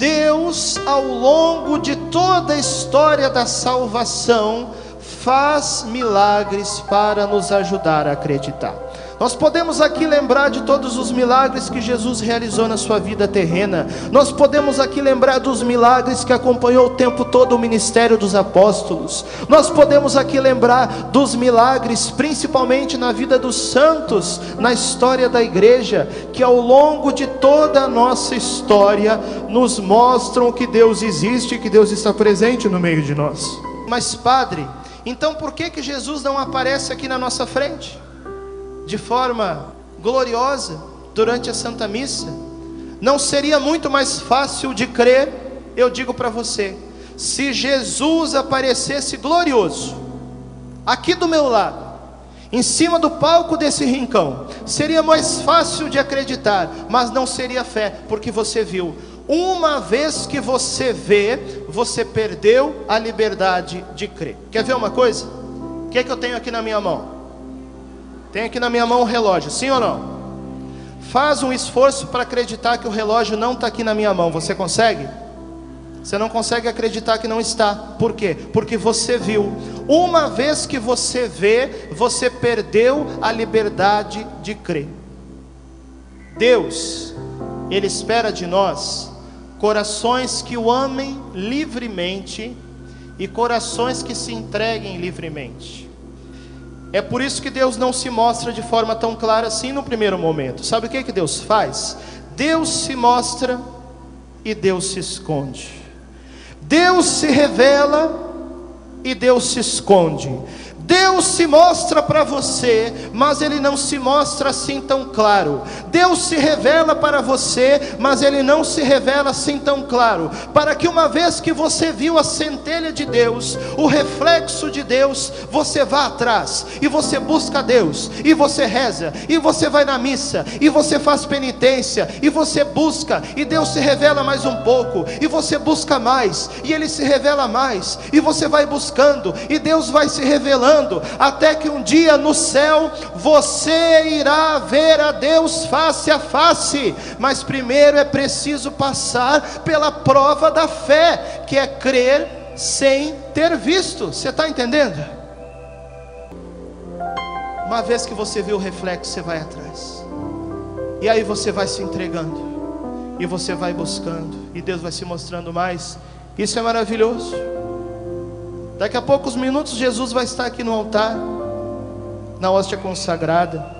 Deus, ao longo de toda a história da salvação, faz milagres para nos ajudar a acreditar. Nós podemos aqui lembrar de todos os milagres que Jesus realizou na sua vida terrena. Nós podemos aqui lembrar dos milagres que acompanhou o tempo todo o ministério dos apóstolos. Nós podemos aqui lembrar dos milagres, principalmente na vida dos santos, na história da igreja, que ao longo de toda a nossa história nos mostram que Deus existe e que Deus está presente no meio de nós. Mas, Padre, então por que que Jesus não aparece aqui na nossa frente? De forma gloriosa durante a Santa Missa? Não seria muito mais fácil de crer, eu digo para você, se Jesus aparecesse glorioso, aqui do meu lado, em cima do palco desse rincão, seria mais fácil de acreditar, mas não seria fé, porque você viu uma vez que você vê, você perdeu a liberdade de crer. Quer ver uma coisa? O que é que eu tenho aqui na minha mão? Tenho aqui na minha mão um relógio, sim ou não? Faz um esforço para acreditar que o relógio não está aqui na minha mão. Você consegue? Você não consegue acreditar que não está. Por quê? Porque você viu. Uma vez que você vê, você perdeu a liberdade de crer. Deus, Ele espera de nós corações que o amem livremente e corações que se entreguem livremente. É por isso que Deus não se mostra de forma tão clara assim no primeiro momento. Sabe o que, que Deus faz? Deus se mostra e Deus se esconde. Deus se revela e Deus se esconde. Deus se mostra para você, mas Ele não se mostra assim tão claro. Deus se revela para você, mas Ele não se revela assim tão claro. Para que uma vez que você viu a centelha de Deus, o reflexo de Deus, você vá atrás e você busca Deus, e você reza, e você vai na missa, e você faz penitência, e você busca, e Deus se revela mais um pouco, e você busca mais, e Ele se revela mais, e você vai buscando, e Deus vai se revelando até que um dia no céu você irá ver a Deus face a face, mas primeiro é preciso passar pela prova da fé, que é crer sem ter visto. Você está entendendo? Uma vez que você vê o reflexo, você vai atrás, e aí você vai se entregando, e você vai buscando, e Deus vai se mostrando mais. Isso é maravilhoso. Daqui a poucos minutos Jesus vai estar aqui no altar, na hóstia consagrada.